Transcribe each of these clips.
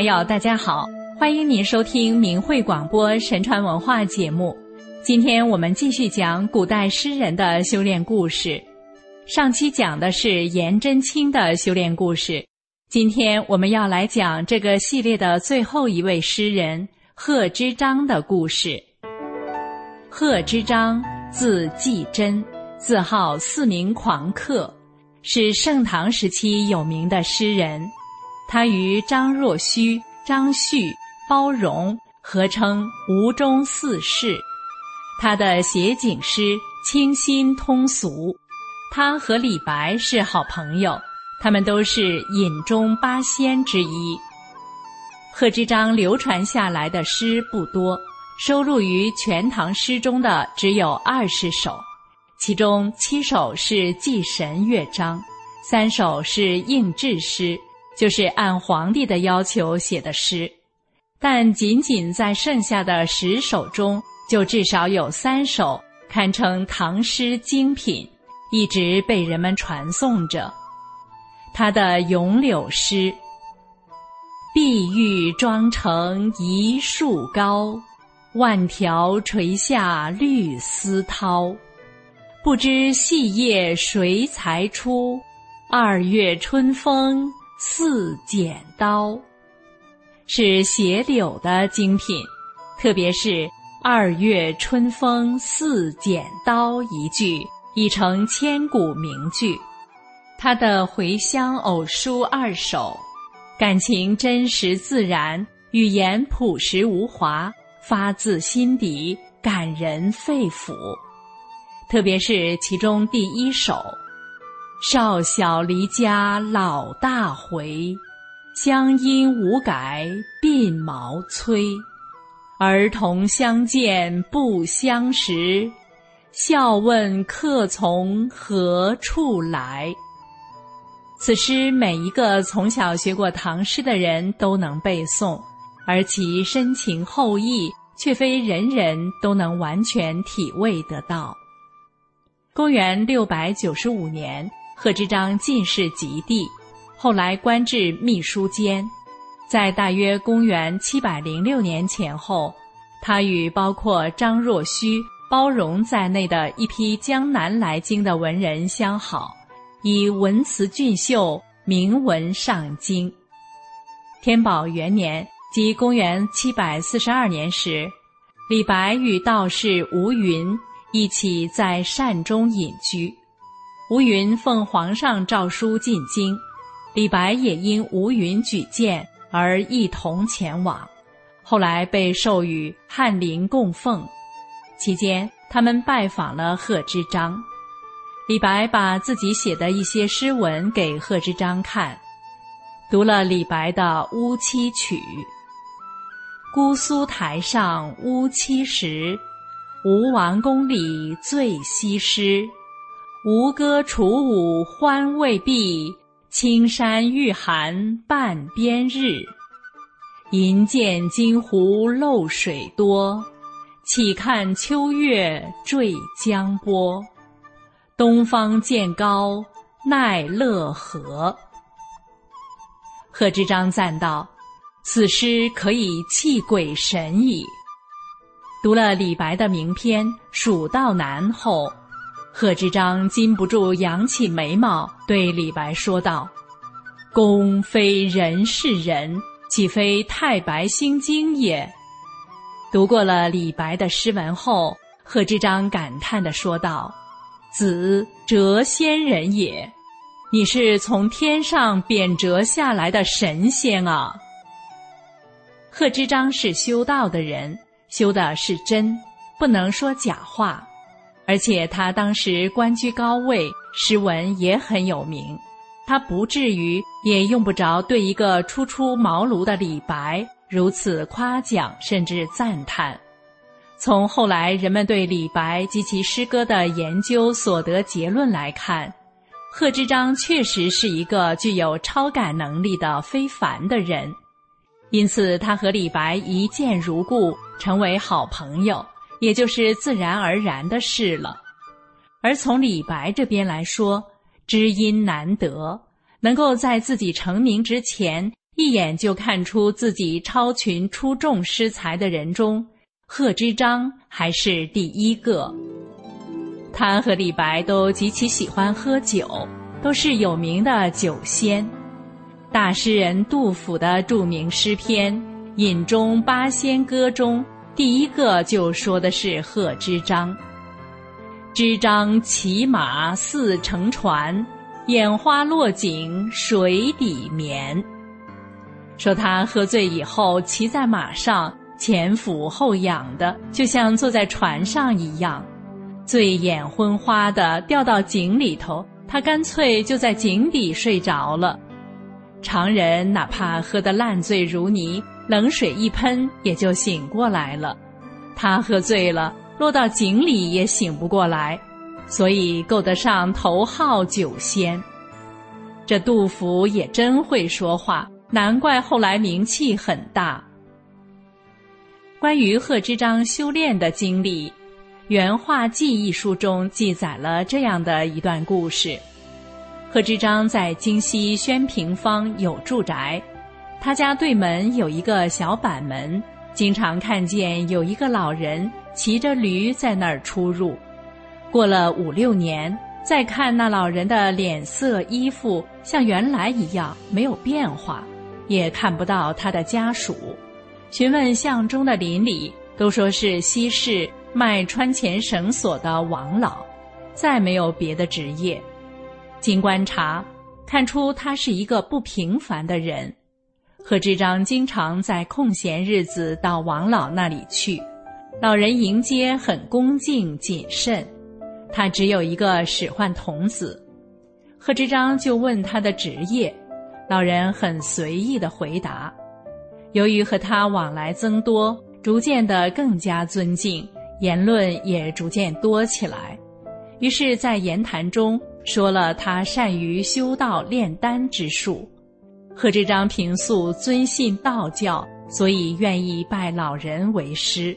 朋友，大家好，欢迎您收听明慧广播神传文化节目。今天我们继续讲古代诗人的修炼故事。上期讲的是颜真卿的修炼故事，今天我们要来讲这个系列的最后一位诗人贺知章的故事。贺知章，字季真，字号四明狂客，是盛唐时期有名的诗人。他与张若虚、张旭、包容合称吴中四士。他的写景诗清新通俗。他和李白是好朋友，他们都是饮中八仙之一。贺知章流传下来的诗不多，收录于《全唐诗》中的只有二十首，其中七首是祭神乐章，三首是应制诗。就是按皇帝的要求写的诗，但仅仅在剩下的十首中，就至少有三首堪称唐诗精品，一直被人们传颂着。他的《咏柳》诗：“碧玉妆成一树高，万条垂下绿丝绦。不知细叶谁裁出？二月春风。”似剪刀，是写柳的精品，特别是“二月春风似剪刀”一句，已成千古名句。他的《回乡偶书二首》，感情真实自然，语言朴实无华，发自心底，感人肺腑。特别是其中第一首。少小离家老大回，乡音无改鬓毛衰。儿童相见不相识，笑问客从何处来。此诗每一个从小学过唐诗的人都能背诵，而其深情厚意却非人人都能完全体味得到。公元六百九十五年。贺知章进士及第，后来官至秘书监。在大约公元七百零六年前后，他与包括张若虚、包容在内的一批江南来京的文人相好，以文辞俊秀名闻上京。天宝元年，即公元七百四十二年时，李白与道士吴云一起在善中隐居。吴云奉皇上诏书进京，李白也因吴云举荐而一同前往。后来被授予翰林供奉。期间，他们拜访了贺知章。李白把自己写的一些诗文给贺知章看，读了李白的《乌栖曲》：“姑苏台上乌栖时，吴王宫里醉西施。”吴歌楚舞欢未毕，青山欲寒半边日。银剑金湖漏水多，岂看秋月坠江波。东方渐高奈勒何？贺知章赞道：“此诗可以泣鬼神矣。”读了李白的名篇《蜀道难》后。贺知章禁不住扬起眉毛，对李白说道：“公非人是人，岂非太白星经也？”读过了李白的诗文后，贺知章感叹地说道：“子谪仙人也，你是从天上贬谪下来的神仙啊！”贺知章是修道的人，修的是真，不能说假话。而且他当时官居高位，诗文也很有名，他不至于也用不着对一个初出茅庐的李白如此夸奖甚至赞叹。从后来人们对李白及其诗歌的研究所得结论来看，贺知章确实是一个具有超感能力的非凡的人，因此他和李白一见如故，成为好朋友。也就是自然而然的事了，而从李白这边来说，知音难得，能够在自己成名之前一眼就看出自己超群出众诗才的人中，贺知章还是第一个。他和李白都极其喜欢喝酒，都是有名的酒仙。大诗人杜甫的著名诗篇《饮中八仙歌》中，第一个就说的是贺知章。知章骑马似乘船，眼花落井水底眠。说他喝醉以后，骑在马上前俯后仰的，就像坐在船上一样，醉眼昏花的掉到井里头，他干脆就在井底睡着了。常人哪怕喝得烂醉如泥，冷水一喷也就醒过来了，他喝醉了，落到井里也醒不过来，所以够得上头号酒仙。这杜甫也真会说话。难怪后来名气很大。关于贺知章修炼的经历，《原画记》一书中记载了这样的一段故事：贺知章在京西宣平坊有住宅，他家对门有一个小板门，经常看见有一个老人骑着驴在那儿出入。过了五六年，再看那老人的脸色、衣服像原来一样，没有变化。也看不到他的家属，询问巷中的邻里，都说是西市卖穿钱绳索的王老，再没有别的职业。经观察，看出他是一个不平凡的人。贺知章经常在空闲日子到王老那里去，老人迎接很恭敬谨慎。他只有一个使唤童子，贺知章就问他的职业。老人很随意的回答，由于和他往来增多，逐渐的更加尊敬，言论也逐渐多起来。于是，在言谈中说了他善于修道炼丹之术。贺知章平素尊信道教，所以愿意拜老人为师。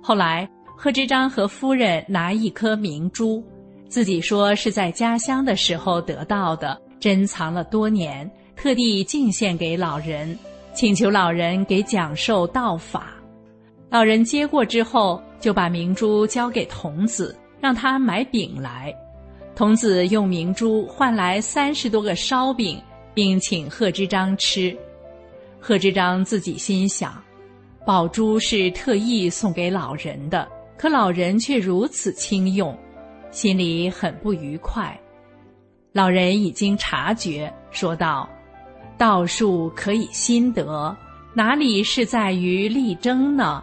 后来，贺知章和夫人拿一颗明珠，自己说是在家乡的时候得到的。珍藏了多年，特地敬献给老人，请求老人给讲授道法。老人接过之后，就把明珠交给童子，让他买饼来。童子用明珠换来三十多个烧饼，并请贺知章吃。贺知章自己心想，宝珠是特意送给老人的，可老人却如此轻用，心里很不愉快。老人已经察觉，说道：“道术可以心得，哪里是在于力争呢？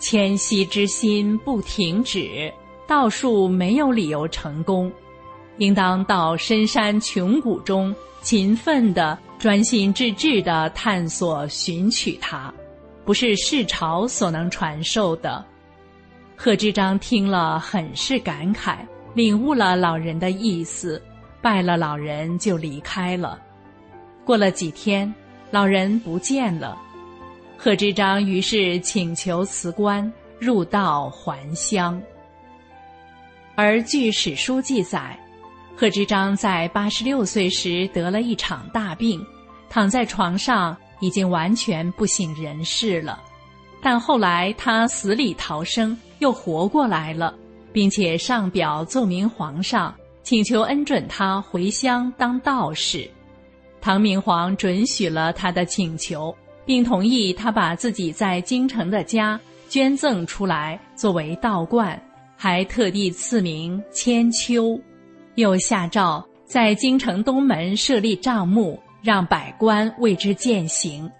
谦虚之心不停止，道术没有理由成功，应当到深山穷谷中，勤奋的、专心致志的探索寻取它，不是世朝所能传授的。”贺知章听了，很是感慨，领悟了老人的意思。拜了老人就离开了。过了几天，老人不见了。贺知章于是请求辞官，入道还乡。而据史书记载，贺知章在八十六岁时得了一场大病，躺在床上已经完全不省人事了。但后来他死里逃生，又活过来了，并且上表奏明皇上。请求恩准他回乡当道士，唐明皇准许了他的请求，并同意他把自己在京城的家捐赠出来作为道观，还特地赐名千秋，又下诏在京城东门设立帐幕，让百官为之践行。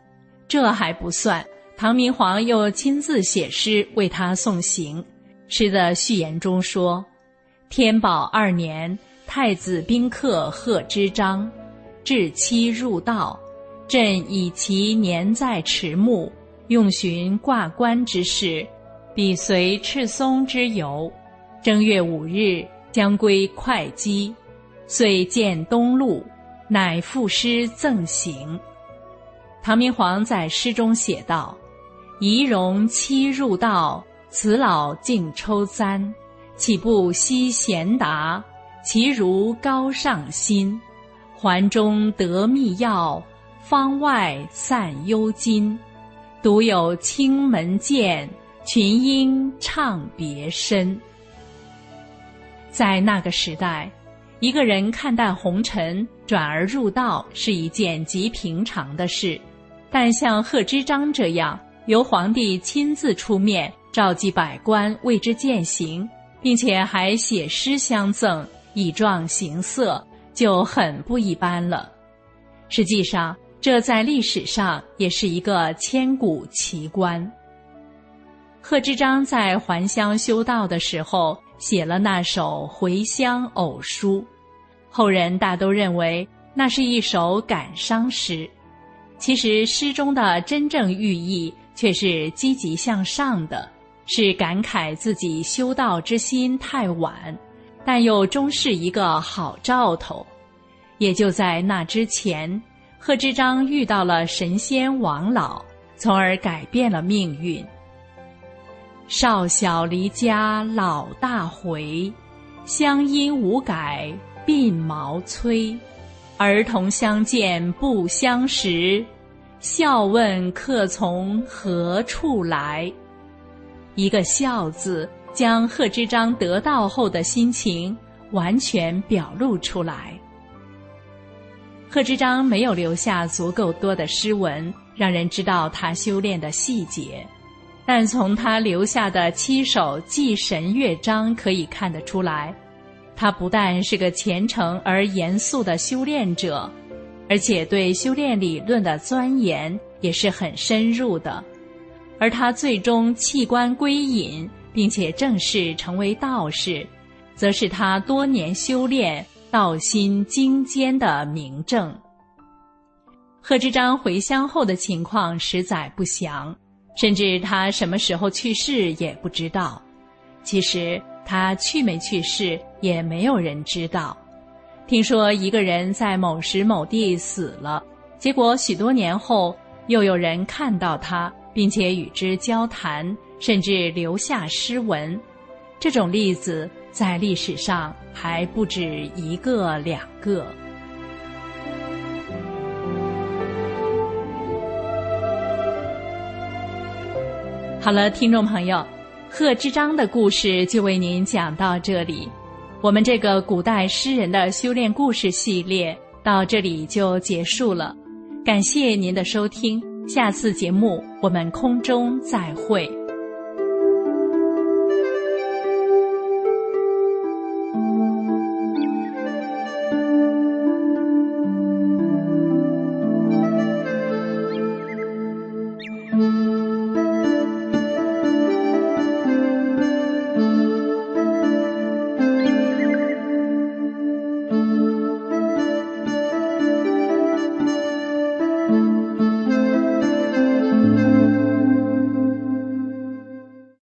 这还不算，唐明皇又亲自写诗为他送行。诗的序言中说。天宝二年，太子宾客贺知章，至期入道，朕以其年在迟暮，用寻挂冠之事，彼随赤松之游。正月五日，将归会稽，遂见东路，乃赋诗赠行。唐明皇在诗中写道：“仪容期入道，辞老竟抽簪。”岂不惜贤达？其如高尚心，环中得密钥，方外散幽津，独有青门见，群英唱别深。在那个时代，一个人看淡红尘，转而入道是一件极平常的事。但像贺知章这样，由皇帝亲自出面召集百官为之践行，并且还写诗相赠，以壮形色，就很不一般了。实际上，这在历史上也是一个千古奇观。贺知章在还乡修道的时候，写了那首《回乡偶书》，后人大都认为那是一首感伤诗。其实诗中的真正寓意却是积极向上的，是感慨自己修道之心太晚，但又终是一个好兆头。也就在那之前，贺知章遇到了神仙王老，从而改变了命运。少小离家老大回，乡音无改鬓毛衰。儿童相见不相识，笑问客从何处来。一个“笑”字，将贺知章得道后的心情完全表露出来。贺知章没有留下足够多的诗文，让人知道他修炼的细节，但从他留下的七首祭神乐章可以看得出来。他不但是个虔诚而严肃的修炼者，而且对修炼理论的钻研也是很深入的。而他最终弃官归隐，并且正式成为道士，则是他多年修炼道心精坚的明证。贺知章回乡后的情况实在不详，甚至他什么时候去世也不知道。其实。他去没去世，也没有人知道。听说一个人在某时某地死了，结果许多年后又有人看到他，并且与之交谈，甚至留下诗文。这种例子在历史上还不止一个两个。好了，听众朋友。贺知章的故事就为您讲到这里，我们这个古代诗人的修炼故事系列到这里就结束了。感谢您的收听，下次节目我们空中再会。